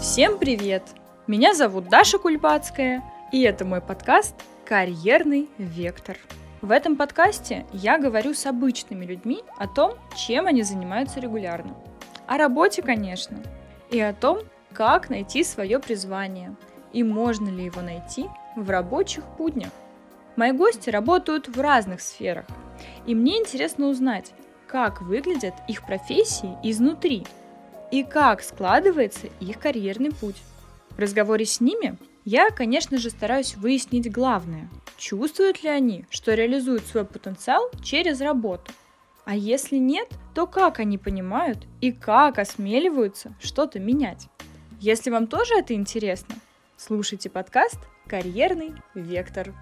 Всем привет! Меня зовут Даша Кульбацкая, и это мой подкаст «Карьерный вектор». В этом подкасте я говорю с обычными людьми о том, чем они занимаются регулярно. О работе, конечно, и о том, как найти свое призвание, и можно ли его найти в рабочих буднях. Мои гости работают в разных сферах, и мне интересно узнать, как выглядят их профессии изнутри и как складывается их карьерный путь. В разговоре с ними я, конечно же, стараюсь выяснить главное. Чувствуют ли они, что реализуют свой потенциал через работу? А если нет, то как они понимают и как осмеливаются что-то менять? Если вам тоже это интересно, слушайте подкаст «Карьерный вектор».